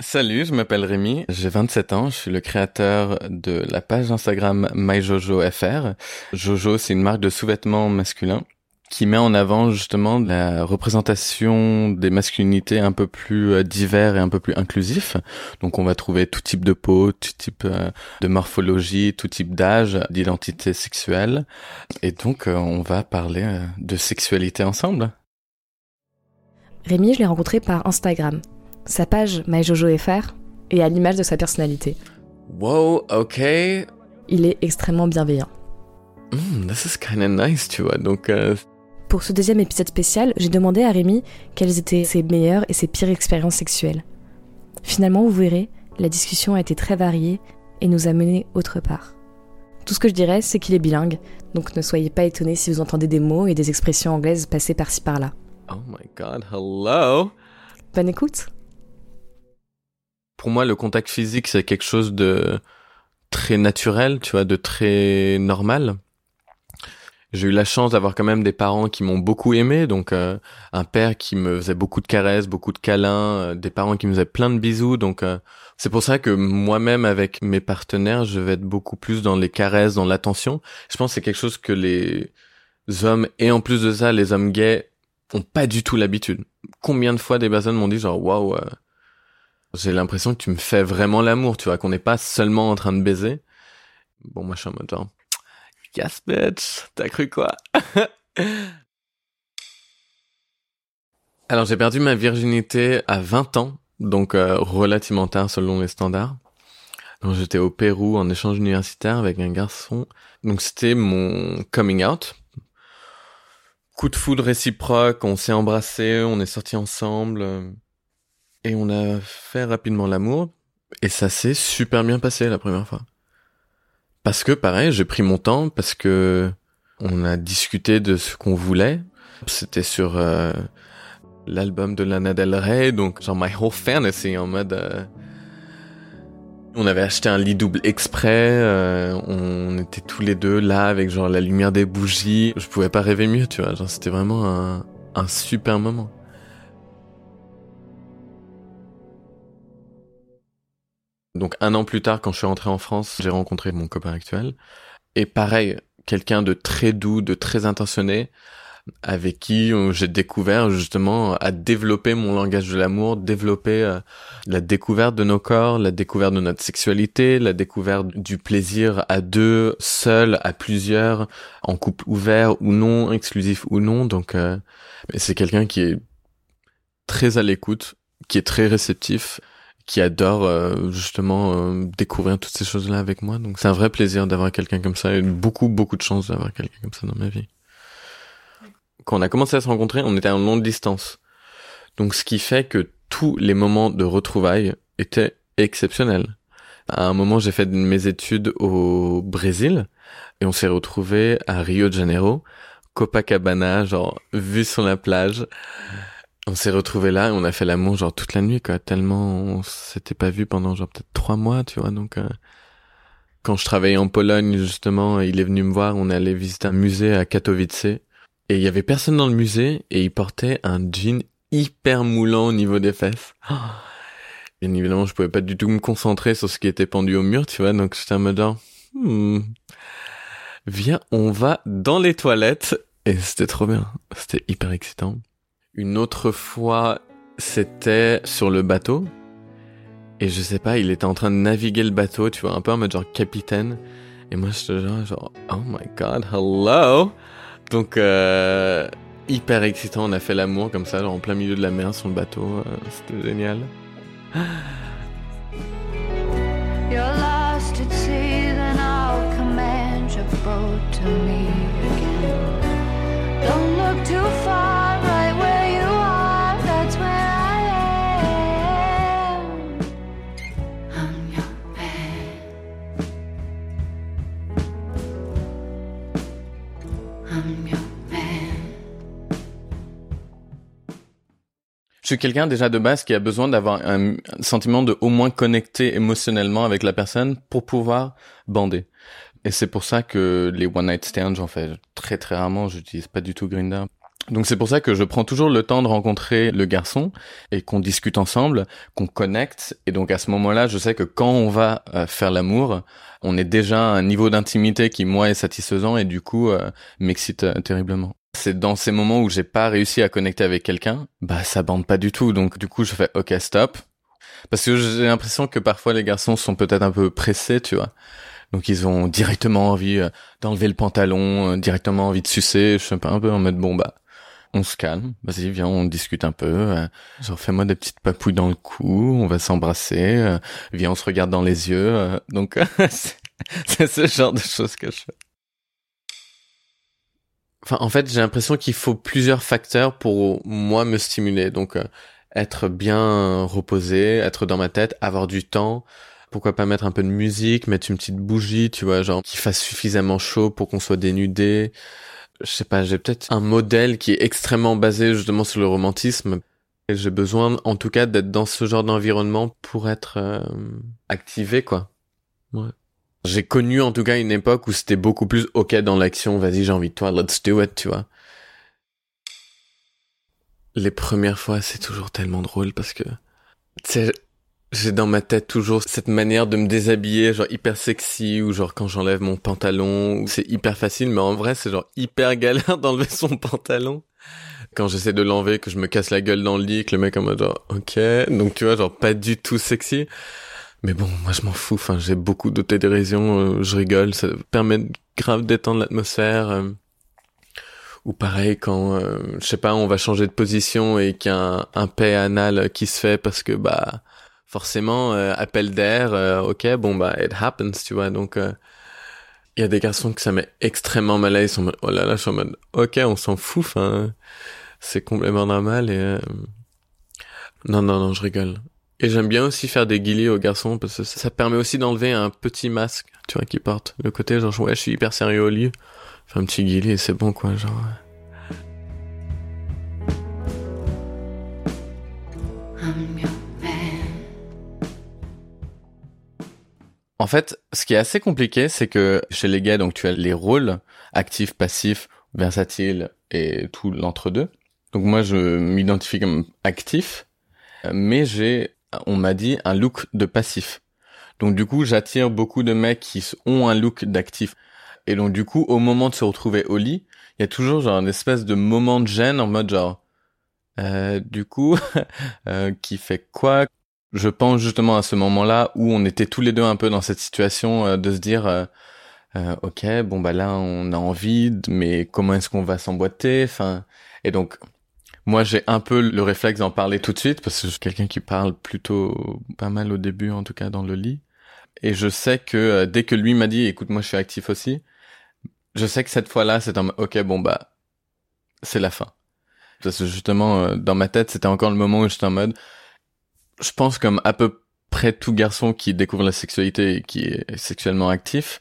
Salut, je m'appelle Rémi, j'ai 27 ans, je suis le créateur de la page Instagram MyJojoFR. Jojo, c'est une marque de sous-vêtements masculins qui met en avant justement la représentation des masculinités un peu plus euh, divers et un peu plus inclusif. Donc on va trouver tout type de peau, tout type euh, de morphologie, tout type d'âge, d'identité sexuelle. Et donc euh, on va parler de sexualité ensemble. Rémi, je l'ai rencontré par Instagram. Sa page MyJojoFR est à l'image de sa personnalité. Wow, ok. Il est extrêmement bienveillant. Mm, this is kind of nice, tu vois. Donc pour ce deuxième épisode spécial, j'ai demandé à Rémi quelles étaient ses meilleures et ses pires expériences sexuelles. Finalement, vous verrez, la discussion a été très variée et nous a mené autre part. Tout ce que je dirais, c'est qu'il est bilingue, donc ne soyez pas étonnés si vous entendez des mots et des expressions anglaises passer par-ci par-là. Oh my god, hello! Bonne écoute! Pour moi, le contact physique, c'est quelque chose de très naturel, tu vois, de très normal. J'ai eu la chance d'avoir quand même des parents qui m'ont beaucoup aimé, donc euh, un père qui me faisait beaucoup de caresses, beaucoup de câlins, euh, des parents qui me faisaient plein de bisous, donc euh, c'est pour ça que moi-même avec mes partenaires, je vais être beaucoup plus dans les caresses, dans l'attention. Je pense que c'est quelque chose que les hommes et en plus de ça, les hommes gays ont pas du tout l'habitude. Combien de fois des personnes m'ont dit genre waouh, j'ai l'impression que tu me fais vraiment l'amour, tu vois, qu'on n'est pas seulement en train de baiser. Bon, moi je suis en bitch. T'as cru quoi? Alors, j'ai perdu ma virginité à 20 ans, donc euh, relativement tard selon les standards. Donc, j'étais au Pérou en échange universitaire avec un garçon. Donc, c'était mon coming out. Coup de foudre réciproque, on s'est embrassé, on est sortis ensemble. Et on a fait rapidement l'amour. Et ça s'est super bien passé la première fois. Parce que pareil, j'ai pris mon temps parce que on a discuté de ce qu'on voulait. C'était sur euh, l'album de Lana Del Rey, donc genre My Whole Fantasy en mode. Euh, on avait acheté un lit double exprès, euh, on était tous les deux là avec genre la lumière des bougies. Je pouvais pas rêver mieux, tu vois. Genre c'était vraiment un, un super moment. Donc un an plus tard, quand je suis rentré en France, j'ai rencontré mon copain actuel. Et pareil, quelqu'un de très doux, de très intentionné, avec qui euh, j'ai découvert justement à développer mon langage de l'amour, développer euh, la découverte de nos corps, la découverte de notre sexualité, la découverte du plaisir à deux, seul, à plusieurs, en couple ouvert ou non, exclusif ou non. Donc euh, c'est quelqu'un qui est très à l'écoute, qui est très réceptif qui adore euh, justement euh, découvrir toutes ces choses-là avec moi. Donc c'est un vrai plaisir d'avoir quelqu'un comme ça et beaucoup beaucoup de chance d'avoir quelqu'un comme ça dans ma vie. Quand on a commencé à se rencontrer, on était en longue distance. Donc ce qui fait que tous les moments de retrouvailles étaient exceptionnels. À un moment, j'ai fait mes études au Brésil et on s'est retrouvé à Rio de Janeiro, Copacabana, genre vu sur la plage. On s'est retrouvés là et on a fait l'amour genre toute la nuit quoi, tellement on s'était pas vu pendant genre peut-être trois mois, tu vois. Donc euh, quand je travaillais en Pologne justement, il est venu me voir, on est allé visiter un musée à Katowice et il y avait personne dans le musée et il portait un jean hyper moulant au niveau des fesses. Bien évidemment, je pouvais pas du tout me concentrer sur ce qui était pendu au mur, tu vois. Donc j'étais en mode hmm, viens, on va dans les toilettes et c'était trop bien, c'était hyper excitant. Une autre fois, c'était sur le bateau. Et je sais pas, il était en train de naviguer le bateau, tu vois, un peu en mode genre capitaine. Et moi, j'étais genre, genre, oh my god, hello! Donc, euh, hyper excitant, on a fait l'amour comme ça, genre en plein milieu de la mer sur le bateau. Euh, c'était génial. You're lost at sea, I'll command your boat to me Je suis quelqu'un déjà de base qui a besoin d'avoir un, sentiment de au moins connecter émotionnellement avec la personne pour pouvoir bander. Et c'est pour ça que les one night stands, j'en fais très très rarement. J'utilise pas du tout Grindr. Donc c'est pour ça que je prends toujours le temps de rencontrer le garçon et qu'on discute ensemble, qu'on connecte. Et donc à ce moment-là, je sais que quand on va euh, faire l'amour, on est déjà à un niveau d'intimité qui moi est satisfaisant et du coup euh, m'excite euh, terriblement. C'est dans ces moments où j'ai pas réussi à connecter avec quelqu'un, bah ça bande pas du tout. Donc du coup je fais ok stop. Parce que j'ai l'impression que parfois les garçons sont peut-être un peu pressés, tu vois. Donc ils ont directement envie d'enlever le pantalon, directement envie de sucer. Je suis un peu, un peu en mode bon bah on se calme, vas-y, viens, on discute un peu. Euh, genre, fais-moi des petites papouilles dans le cou, on va s'embrasser. Euh, viens, on se regarde dans les yeux. Euh, donc, c'est ce genre de choses que je fais. Enfin, en fait, j'ai l'impression qu'il faut plusieurs facteurs pour moi me stimuler. Donc, être bien reposé, être dans ma tête, avoir du temps. Pourquoi pas mettre un peu de musique, mettre une petite bougie, tu vois, genre qui fasse suffisamment chaud pour qu'on soit dénudé je sais pas, j'ai peut-être un modèle qui est extrêmement basé justement sur le romantisme. J'ai besoin, en tout cas, d'être dans ce genre d'environnement pour être euh, activé, quoi. Ouais. J'ai connu en tout cas une époque où c'était beaucoup plus ok dans l'action. Vas-y, j'ai envie de toi, let's do it, tu vois. Les premières fois, c'est toujours tellement drôle parce que, tu j'ai dans ma tête toujours cette manière de me déshabiller, genre hyper sexy, ou genre quand j'enlève mon pantalon, c'est hyper facile, mais en vrai c'est genre hyper galère d'enlever son pantalon. Quand j'essaie de l'enlever, que je me casse la gueule dans le lit, que le mec en mode ok, donc tu vois, genre pas du tout sexy. Mais bon, moi je m'en fous, enfin j'ai beaucoup d'autodérision, euh, je rigole, ça permet grave d'étendre l'atmosphère. Euh. ou pareil quand, euh, je sais pas, on va changer de position et qu'il y a un, un paix anal qui se fait parce que bah forcément euh, appel d'air euh, ok bon bah it happens tu vois donc il euh, y a des garçons que ça met extrêmement mal à l'aise oh là là je suis en mode ok on s'en fout enfin c'est complètement normal et non non non je rigole et j'aime bien aussi faire des guillis aux garçons parce que ça, permet aussi d'enlever un petit masque tu vois qu'ils portent le côté genre ouais je suis hyper sérieux au lit. Fais un petit guilly et c'est bon quoi genre En fait, ce qui est assez compliqué, c'est que chez les gays, donc tu as les rôles actifs, passifs, versatiles et tout l'entre-deux. Donc moi, je m'identifie comme actif, mais j'ai, on m'a dit, un look de passif. Donc du coup, j'attire beaucoup de mecs qui ont un look d'actif. Et donc du coup, au moment de se retrouver au lit, il y a toujours genre une espèce de moment de gêne en mode genre, euh, du coup, euh, qui fait quoi? Je pense justement à ce moment-là où on était tous les deux un peu dans cette situation euh, de se dire euh, euh, ok bon bah là on a envie mais comment est-ce qu'on va s'emboîter? Enfin et donc moi j'ai un peu le réflexe d'en parler tout de suite parce que je suis quelqu'un qui parle plutôt pas mal au début en tout cas dans le lit et je sais que dès que lui m'a dit écoute moi je suis actif aussi je sais que cette fois-là c'est un ok bon bah c'est la fin parce que justement dans ma tête c'était encore le moment où j'étais en mode je pense comme à peu près tout garçon qui découvre la sexualité et qui est sexuellement actif,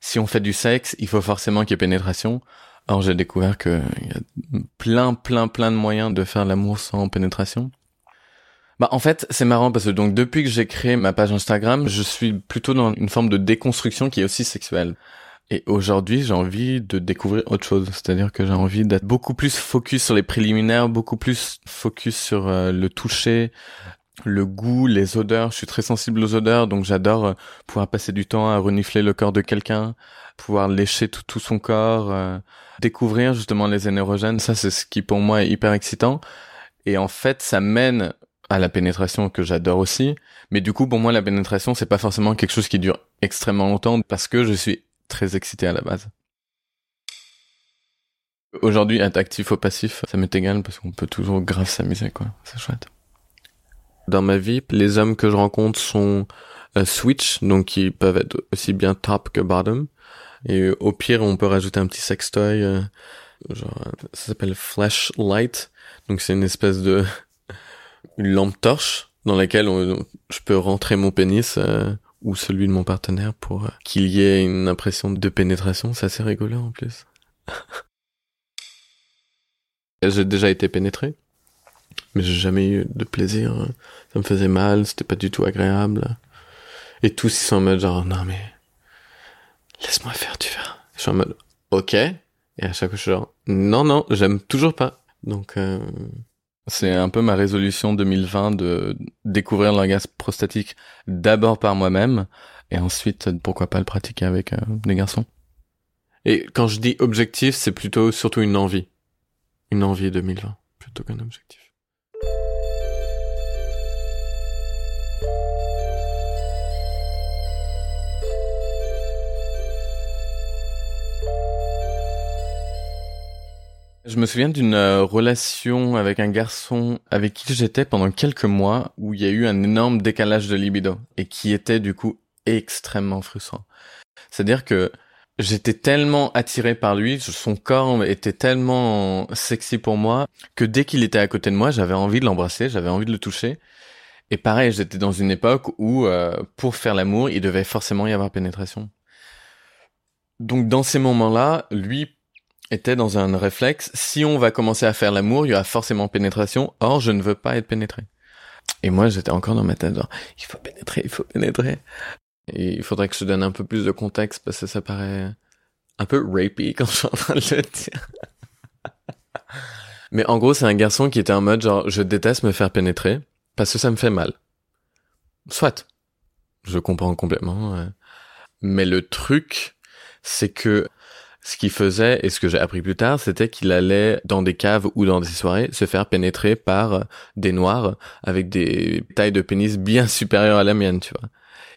si on fait du sexe, il faut forcément qu'il y ait pénétration. Alors j'ai découvert qu'il y a plein, plein, plein de moyens de faire l'amour sans pénétration. Bah en fait c'est marrant parce que donc depuis que j'ai créé ma page Instagram, je suis plutôt dans une forme de déconstruction qui est aussi sexuelle. Et aujourd'hui, j'ai envie de découvrir autre chose. C'est-à-dire que j'ai envie d'être beaucoup plus focus sur les préliminaires, beaucoup plus focus sur euh, le toucher, le goût, les odeurs. Je suis très sensible aux odeurs, donc j'adore euh, pouvoir passer du temps à renifler le corps de quelqu'un, pouvoir lécher tout, tout son corps, euh, découvrir justement les énerogènes. Ça, c'est ce qui pour moi est hyper excitant. Et en fait, ça mène à la pénétration que j'adore aussi. Mais du coup, pour moi, la pénétration, c'est pas forcément quelque chose qui dure extrêmement longtemps parce que je suis très excité à la base. Aujourd'hui, être actif ou passif, ça m'est égal parce qu'on peut toujours grave s'amuser, quoi. C'est chouette. Dans ma vie, les hommes que je rencontre sont euh, switch, donc ils peuvent être aussi bien top que bottom. Et au pire, on peut rajouter un petit sextoy, euh, genre ça s'appelle flashlight. Donc c'est une espèce de lampe torche dans laquelle je peux rentrer mon pénis euh, ou celui de mon partenaire pour qu'il y ait une impression de pénétration. C'est assez rigolo en plus. J'ai déjà été pénétré mais j'ai jamais eu de plaisir. Hein. Ça me faisait mal, c'était pas du tout agréable. Et tous ils sont en mode genre non mais laisse-moi faire, tu verras. Je suis en mode ok. Et à chaque fois je suis genre Non, non, j'aime toujours pas. Donc, euh, c'est un peu ma résolution 2020 de découvrir l'orgasme prostatique d'abord par moi-même et ensuite, pourquoi pas le pratiquer avec euh, des garçons. Et quand je dis objectif, c'est plutôt surtout une envie. Une envie 2020, plutôt qu'un objectif. Je me souviens d'une euh, relation avec un garçon avec qui j'étais pendant quelques mois où il y a eu un énorme décalage de libido et qui était du coup extrêmement frustrant. C'est-à-dire que j'étais tellement attiré par lui, son corps était tellement sexy pour moi que dès qu'il était à côté de moi, j'avais envie de l'embrasser, j'avais envie de le toucher. Et pareil, j'étais dans une époque où euh, pour faire l'amour, il devait forcément y avoir pénétration. Donc dans ces moments-là, lui était dans un réflexe, si on va commencer à faire l'amour, il y aura forcément pénétration, or je ne veux pas être pénétré. Et moi j'étais encore dans ma tête, genre, il faut pénétrer, il faut pénétrer. Et il faudrait que je donne un peu plus de contexte parce que ça paraît un peu rapey quand je suis en train de le dire. Mais en gros c'est un garçon qui était en mode genre, je déteste me faire pénétrer parce que ça me fait mal. Soit. Je comprends complètement. Mais le truc, c'est que ce qu'il faisait, et ce que j'ai appris plus tard, c'était qu'il allait dans des caves ou dans des soirées se faire pénétrer par des noirs avec des tailles de pénis bien supérieures à la mienne, tu vois.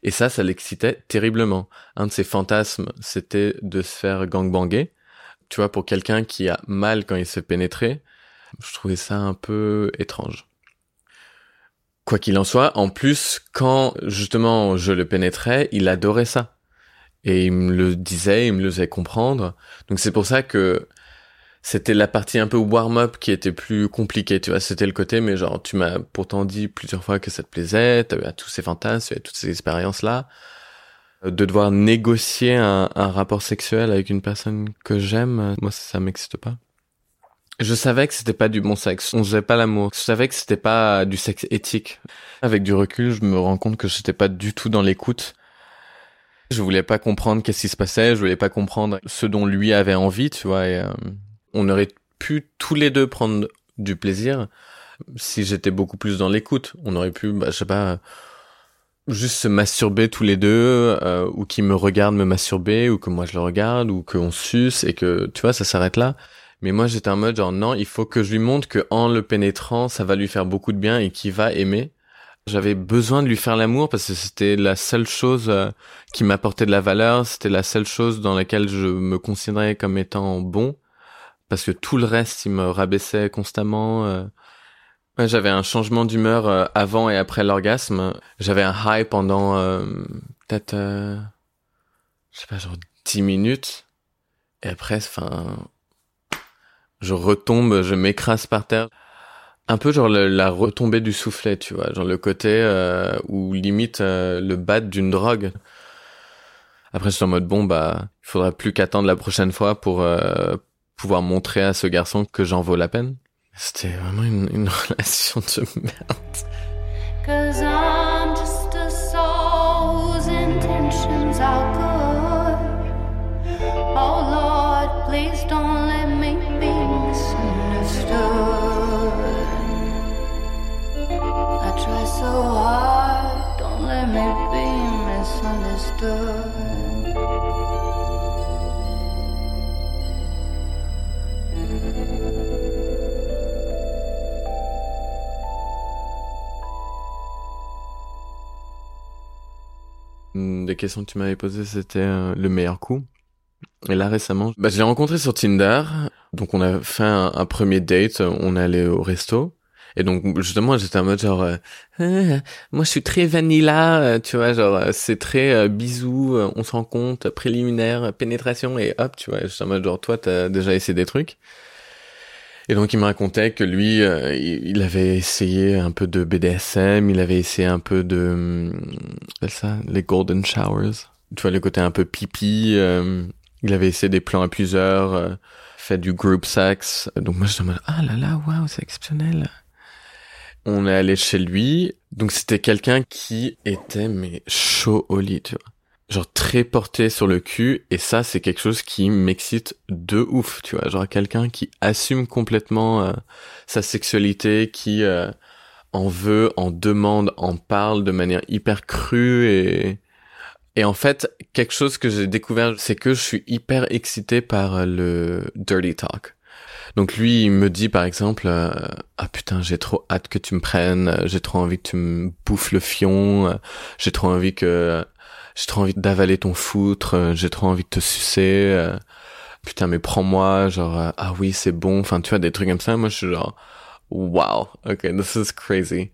Et ça, ça l'excitait terriblement. Un de ses fantasmes, c'était de se faire gangbanger. Tu vois, pour quelqu'un qui a mal quand il se pénétrer, je trouvais ça un peu étrange. Quoi qu'il en soit, en plus, quand justement je le pénétrais, il adorait ça et il me le disait, il me le faisait comprendre. Donc c'est pour ça que c'était la partie un peu warm-up qui était plus compliquée, tu vois. C'était le côté, mais genre, tu m'as pourtant dit plusieurs fois que ça te plaisait, tu avais tous ces fantasmes, toutes ces expériences-là. De devoir négocier un, rapport sexuel avec une personne que j'aime, moi, ça, ça m'excite pas. Je savais que c'était pas du bon sexe. On faisait pas l'amour. Je savais que c'était pas du sexe éthique. Avec du recul, je me rends compte que j'étais pas du tout dans l'écoute je voulais pas comprendre qu'est-ce qui se passait, je voulais pas comprendre ce dont lui avait envie, tu vois. Et, euh, on aurait pu tous les deux prendre du plaisir si j'étais beaucoup plus dans l'écoute. On aurait pu, bah, je sais pas, juste se masturber tous les deux, euh, ou qu'il me regarde me masturber, ou que moi je le regarde, ou qu'on suce et que, tu vois, ça s'arrête là. Mais moi j'étais en mode genre non, il faut que je lui montre que en le pénétrant, ça va lui faire beaucoup de bien et qu'il va aimer. J'avais besoin de lui faire l'amour parce que c'était la seule chose euh, qui m'apportait de la valeur, c'était la seule chose dans laquelle je me considérais comme étant bon parce que tout le reste il me rabaissait constamment. Euh. j'avais un changement d'humeur euh, avant et après l'orgasme. J'avais un high pendant peut-être je sais pas genre 10 minutes et après enfin je retombe, je m'écrase par terre un peu genre la retombée du soufflet, tu vois, genre le côté euh, où limite euh, le bat d'une drogue. Après, je suis en mode bon bah, il faudra plus qu'attendre la prochaine fois pour euh, pouvoir montrer à ce garçon que j'en vaux la peine. C'était vraiment une, une relation de merde. Des questions que tu m'avais posées, c'était euh, le meilleur coup. Et là récemment, bah, je l'ai rencontré sur Tinder. Donc on a fait un, premier date, on est allé au resto. Et donc justement, j'étais en mode genre, euh, ah, moi je suis très vanilla, euh, tu vois, genre euh, c'est très bisous, on se rend compte, préliminaire, pénétration et hop, tu vois. J'étais en mode genre toi t'as déjà essayé des trucs. Et donc il me racontait que lui, il avait essayé un peu de BDSM, il avait essayé un peu de, hum, ça, les golden showers. Tu vois le côté un peu pipi. il avait essayé des plans à plusieurs, fait du group sex. Donc moi j'étais en mode ah là là, waouh, c'est exceptionnel. On est allé chez lui. Donc c'était quelqu'un qui était mais chaud au lit, tu vois. Genre très porté sur le cul et ça c'est quelque chose qui m'excite de ouf tu vois. Genre quelqu'un qui assume complètement euh, sa sexualité qui euh, en veut en demande en parle de manière hyper crue et et en fait quelque chose que j'ai découvert c'est que je suis hyper excité par le dirty talk. Donc lui, il me dit par exemple, ah putain, j'ai trop hâte que tu me prennes, j'ai trop envie que tu me bouffes le fion, j'ai trop envie que j'ai trop envie d'avaler ton foutre, euh, j'ai trop envie de te sucer. Euh, putain, mais prends-moi, genre, euh, ah oui, c'est bon. Enfin, tu vois, des trucs comme ça. Moi, je suis genre, wow, ok, this is crazy.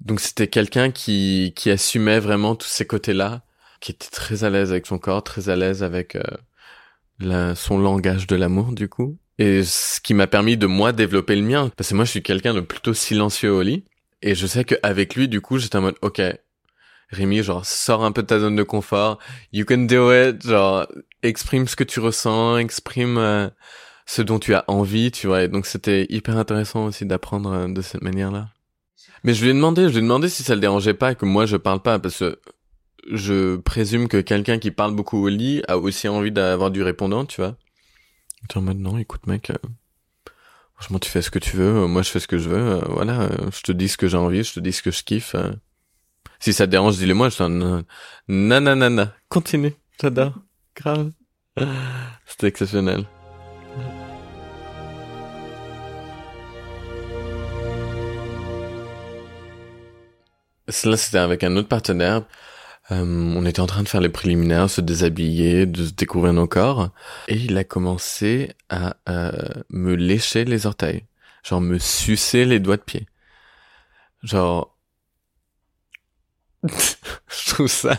Donc, c'était quelqu'un qui, qui assumait vraiment tous ces côtés-là, qui était très à l'aise avec son corps, très à l'aise avec son langage de l'amour, du coup. Et ce qui m'a permis de moi développer le mien. Parce que moi, je suis quelqu'un de plutôt silencieux au lit. Et je sais qu'avec lui, du coup, j'étais en mode, ok, Rémi, genre, sors un peu de ta zone de confort. You can do it. Genre, exprime ce que tu ressens, exprime euh, ce dont tu as envie, tu vois. Et donc, c'était hyper intéressant aussi d'apprendre euh, de cette manière-là. Mais je lui ai demandé, je lui ai demandé si ça le dérangeait pas que moi je parle pas, parce que je présume que quelqu'un qui parle beaucoup au lit a aussi envie d'avoir du répondant, tu vois. Mode, non, écoute, mec, euh, franchement, tu fais ce que tu veux, moi je fais ce que je veux, voilà, je te dis ce que j'ai envie, je te dis ce que je kiffe. Si ça te dérange, dis-le moi. Je suis nanana. Continue. J'adore. Grave. C'était exceptionnel. Cela, c'était avec un autre partenaire. Euh, on était en train de faire les préliminaires, se déshabiller, de se découvrir nos corps. Et il a commencé à euh, me lécher les orteils. Genre me sucer les doigts de pied. Genre, je trouve ça.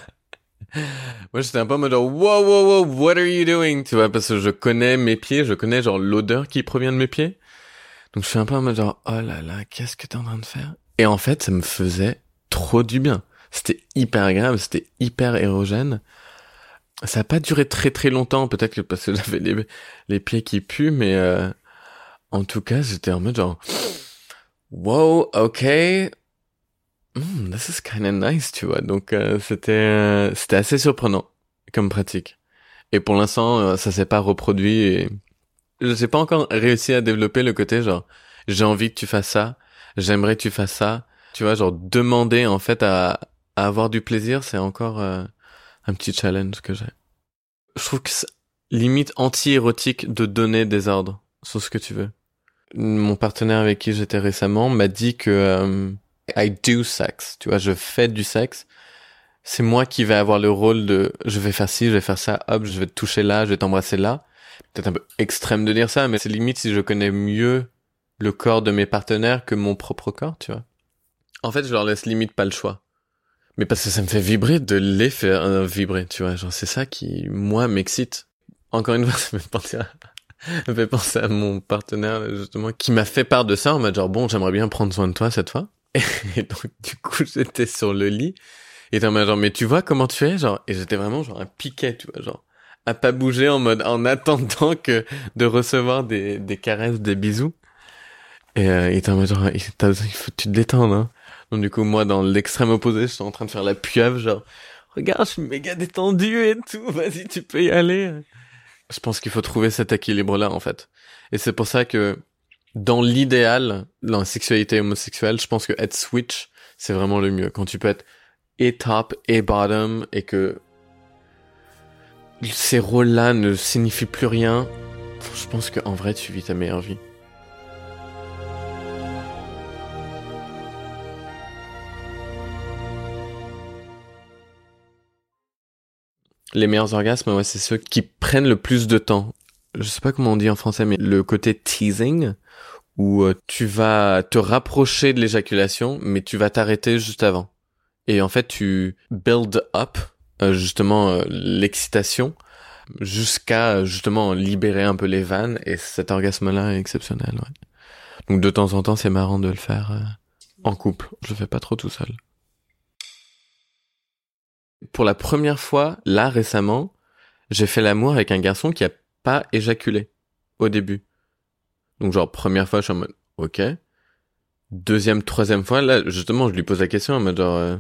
Moi, j'étais un peu en mode genre, wow, wow, wow, what are you doing? Tu vois, parce que je connais mes pieds, je connais genre l'odeur qui provient de mes pieds. Donc, je suis un peu en mode genre, oh là là, qu'est-ce que t'es en train de faire? Et en fait, ça me faisait trop du bien. C'était hyper agréable, c'était hyper érogène. Ça a pas duré très très longtemps, peut-être parce que j'avais les, les pieds qui puent, mais euh, en tout cas, j'étais en mode genre, wow, ok, Hmm, this is kind of nice, tu vois. Donc euh, c'était euh, c'était assez surprenant comme pratique. Et pour l'instant, euh, ça s'est pas reproduit et je n'ai pas encore réussi à développer le côté genre j'ai envie que tu fasses ça, j'aimerais que tu fasses ça. Tu vois, genre demander en fait à, à avoir du plaisir, c'est encore un petit challenge que j'ai. Je trouve que c'est limite anti-érotique de donner des ordres sur ce que tu veux. Mon partenaire avec qui j'étais récemment m'a dit que I do sex, tu vois, je fais du sexe. C'est moi qui vais avoir le rôle de je vais faire ci, je vais faire ça, hop, je vais te toucher là, je vais t'embrasser là. Peut-être un peu extrême de dire ça, mais c'est limite si je connais mieux le corps de mes partenaires que mon propre corps, tu vois. En fait, je leur laisse limite pas le choix. Mais parce que ça me fait vibrer de les faire euh, vibrer, tu vois. Genre, c'est ça qui, moi, m'excite. Encore une fois, ça me fait penser à, me fait penser à mon partenaire, justement, qui m'a fait part de ça en mode genre, bon, j'aimerais bien prendre soin de toi cette fois. Et donc, du coup, j'étais sur le lit. Et t'es genre, mais tu vois comment tu es? Genre, et j'étais vraiment genre un piquet, tu vois, genre, à pas bouger en mode, en attendant que de recevoir des, des caresses, des bisous. Et euh, il était en mode genre, il faut tu te détends, hein. Donc du coup, moi, dans l'extrême opposé, je suis en train de faire la pieuvre, genre, regarde, je suis méga détendu et tout, vas-y, tu peux y aller. Je pense qu'il faut trouver cet équilibre-là, en fait. Et c'est pour ça que dans l'idéal, dans la sexualité homosexuelle, je pense que être switch, c'est vraiment le mieux. Quand tu peux être et top et bottom et que ces rôles-là ne signifient plus rien, je pense qu'en vrai, tu vis ta meilleure vie. Les meilleurs orgasmes, ouais, c'est ceux qui prennent le plus de temps je sais pas comment on dit en français, mais le côté teasing, où euh, tu vas te rapprocher de l'éjaculation, mais tu vas t'arrêter juste avant. Et en fait, tu build up euh, justement euh, l'excitation jusqu'à justement libérer un peu les vannes. Et cet orgasme-là est exceptionnel. Ouais. Donc de temps en temps, c'est marrant de le faire en couple. Je le fais pas trop tout seul. Pour la première fois, là récemment, j'ai fait l'amour avec un garçon qui a pas éjaculé au début. Donc genre première fois je suis en mode ok. Deuxième, troisième fois là justement je lui pose la question en mode genre euh,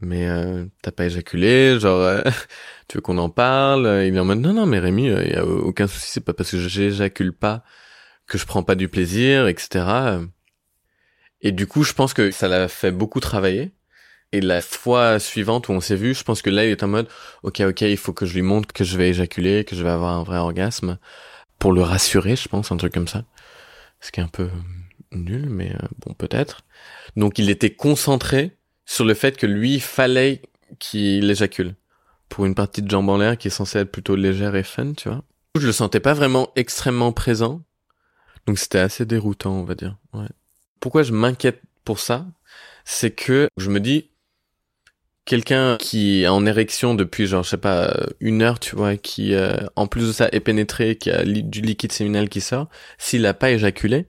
mais euh, t'as pas éjaculé, genre euh, tu veux qu'on en parle? Il est en mode non non mais Rémi, il euh, y a aucun souci, c'est pas parce que j'éjacule pas que je prends pas du plaisir, etc. Et du coup, je pense que ça l'a fait beaucoup travailler. Et la fois suivante où on s'est vu, je pense que là, il est en mode, ok, ok, il faut que je lui montre que je vais éjaculer, que je vais avoir un vrai orgasme, pour le rassurer, je pense, un truc comme ça. Ce qui est un peu nul, mais bon, peut-être. Donc, il était concentré sur le fait que lui, il fallait qu'il éjacule. Pour une partie de jambes en l'air qui est censée être plutôt légère et fun, tu vois. Je le sentais pas vraiment extrêmement présent. Donc c'était assez déroutant, on va dire. Ouais. Pourquoi je m'inquiète pour ça? C'est que je me dis, quelqu'un qui est en érection depuis genre je sais pas une heure tu vois qui euh, en plus de ça est pénétré qui a du liquide séminal qui sort s'il a pas éjaculé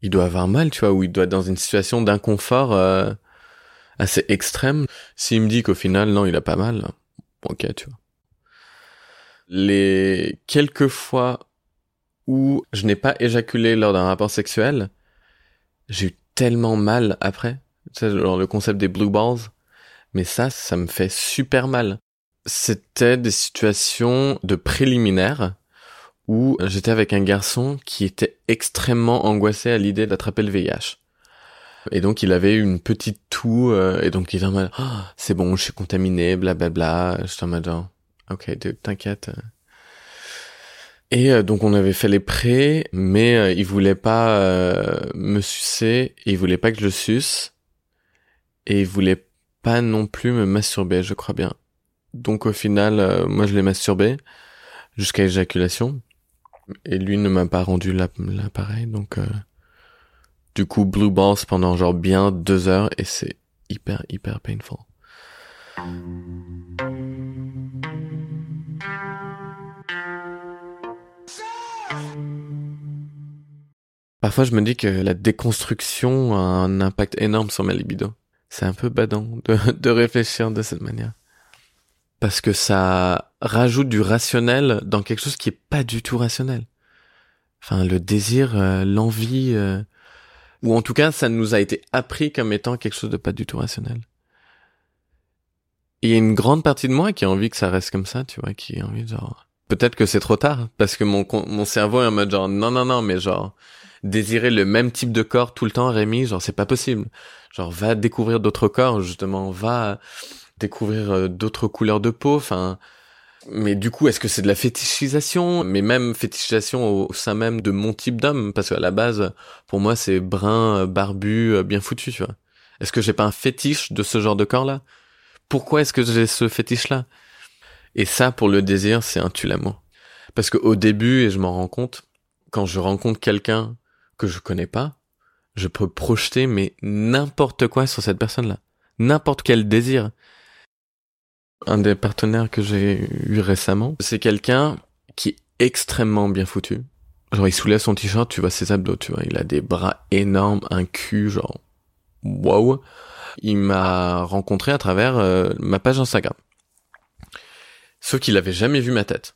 il doit avoir mal tu vois ou il doit être dans une situation d'inconfort euh, assez extrême. S'il me dit qu'au final, non, il a pas mal, ok, tu vois. Les quelques fois où je n'ai pas éjaculé lors d'un rapport sexuel, j'ai eu tellement mal après. Tu sais, genre le concept des blue balls. Mais ça, ça me fait super mal. C'était des situations de préliminaires où j'étais avec un garçon qui était extrêmement angoissé à l'idée d'attraper le VIH. Et donc il avait une petite toux, euh, et donc il était en mode, oh, c'est bon, je suis contaminé, blablabla. J'étais en mode, ok, t'inquiète. Et euh, donc on avait fait les prêts, mais euh, il voulait pas me sucer, il voulait pas que je le suce, et il voulait pas non plus me masturber, je crois bien. Donc au final, moi je l'ai masturbé jusqu'à éjaculation, et lui ne m'a pas rendu l'appareil, donc du coup, blue balls pendant genre bien deux heures et c'est hyper, hyper painful. Parfois, je me dis que la déconstruction a un impact énorme sur ma libido. C'est un peu badant de, de réfléchir de cette manière. Parce que ça rajoute du rationnel dans quelque chose qui est pas du tout rationnel. Enfin, le désir, euh, l'envie, euh, ou en tout cas, ça nous a été appris comme étant quelque chose de pas du tout rationnel. il y a une grande partie de moi qui a envie que ça reste comme ça, tu vois, qui a envie de genre... Peut-être que c'est trop tard, parce que mon, mon cerveau est en mode genre, non, non, non, mais genre, désirer le même type de corps tout le temps, Rémi, genre, c'est pas possible. Genre, va découvrir d'autres corps, justement, va découvrir euh, d'autres couleurs de peau, enfin, mais du coup, est-ce que c'est de la fétichisation? Mais même fétichisation au sein même de mon type d'homme, parce qu'à la base, pour moi, c'est brun, barbu, bien foutu, tu vois. Est-ce que j'ai pas un fétiche de ce genre de corps-là? Pourquoi est-ce que j'ai ce fétiche-là? Et ça, pour le désir, c'est un tue-l'amour. Parce qu'au début, et je m'en rends compte, quand je rencontre quelqu'un que je connais pas, je peux projeter mais n'importe quoi sur cette personne-là. N'importe quel désir. Un des partenaires que j'ai eu récemment, c'est quelqu'un qui est extrêmement bien foutu. Genre, il soulève son t-shirt, tu vois ses abdos, tu vois. Il a des bras énormes, un cul, genre, wow. Il m'a rencontré à travers euh, ma page Instagram. Sauf qu'il avait jamais vu ma tête.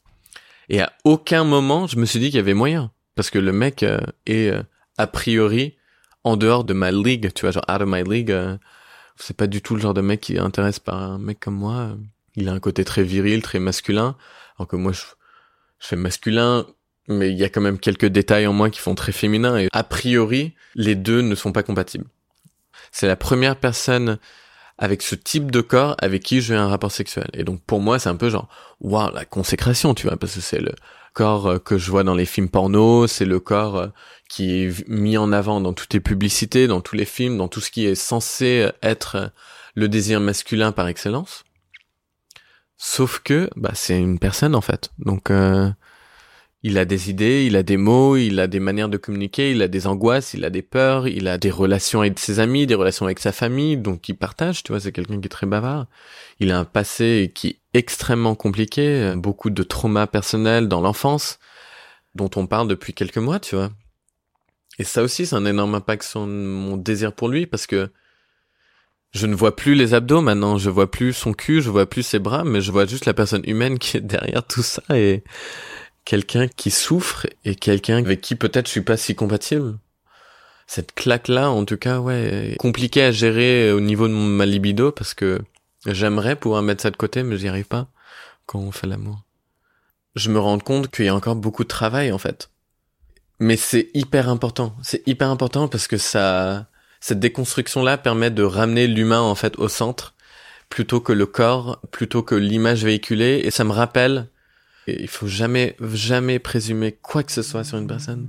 Et à aucun moment, je me suis dit qu'il y avait moyen. Parce que le mec euh, est, euh, a priori, en dehors de ma ligue, tu vois, genre out of my league. c'est pas du tout le genre de mec qui intéresse par un mec comme moi. Il a un côté très viril, très masculin, alors que moi je, je fais masculin, mais il y a quand même quelques détails en moi qui font très féminin et a priori les deux ne sont pas compatibles. C'est la première personne avec ce type de corps avec qui j'ai un rapport sexuel. Et donc pour moi c'est un peu genre waouh la consécration tu vois parce que c'est le corps euh, que je vois dans les films porno, c'est le corps euh, qui est mis en avant dans toutes les publicités, dans tous les films, dans tout ce qui est censé être le désir masculin par excellence. Sauf que bah, c'est une personne en fait. Donc euh, il a des idées, il a des mots, il a des manières de communiquer, il a des angoisses, il a des peurs, il a des relations avec ses amis, des relations avec sa famille, donc il partage, tu vois, c'est quelqu'un qui est très bavard. Il a un passé qui est extrêmement compliqué, beaucoup de traumas personnels dans l'enfance, dont on parle depuis quelques mois, tu vois. Et ça aussi, c'est un énorme impact sur mon désir pour lui, parce que je ne vois plus les abdos maintenant, je vois plus son cul, je vois plus ses bras, mais je vois juste la personne humaine qui est derrière tout ça et quelqu'un qui souffre et quelqu'un avec qui peut-être je suis pas si compatible. cette claque-là, en tout cas, ouais, compliqué à gérer au niveau de ma libido parce que j'aimerais pouvoir mettre ça de côté, mais j'y arrive pas quand on fait l'amour. Je me rends compte qu'il y a encore beaucoup de travail, en fait. Mais c'est hyper important. C'est hyper important parce que ça, cette déconstruction-là permet de ramener l'humain, en fait, au centre plutôt que le corps, plutôt que l'image véhiculée. Et ça me rappelle, il faut jamais, jamais présumer quoi que ce soit sur une personne.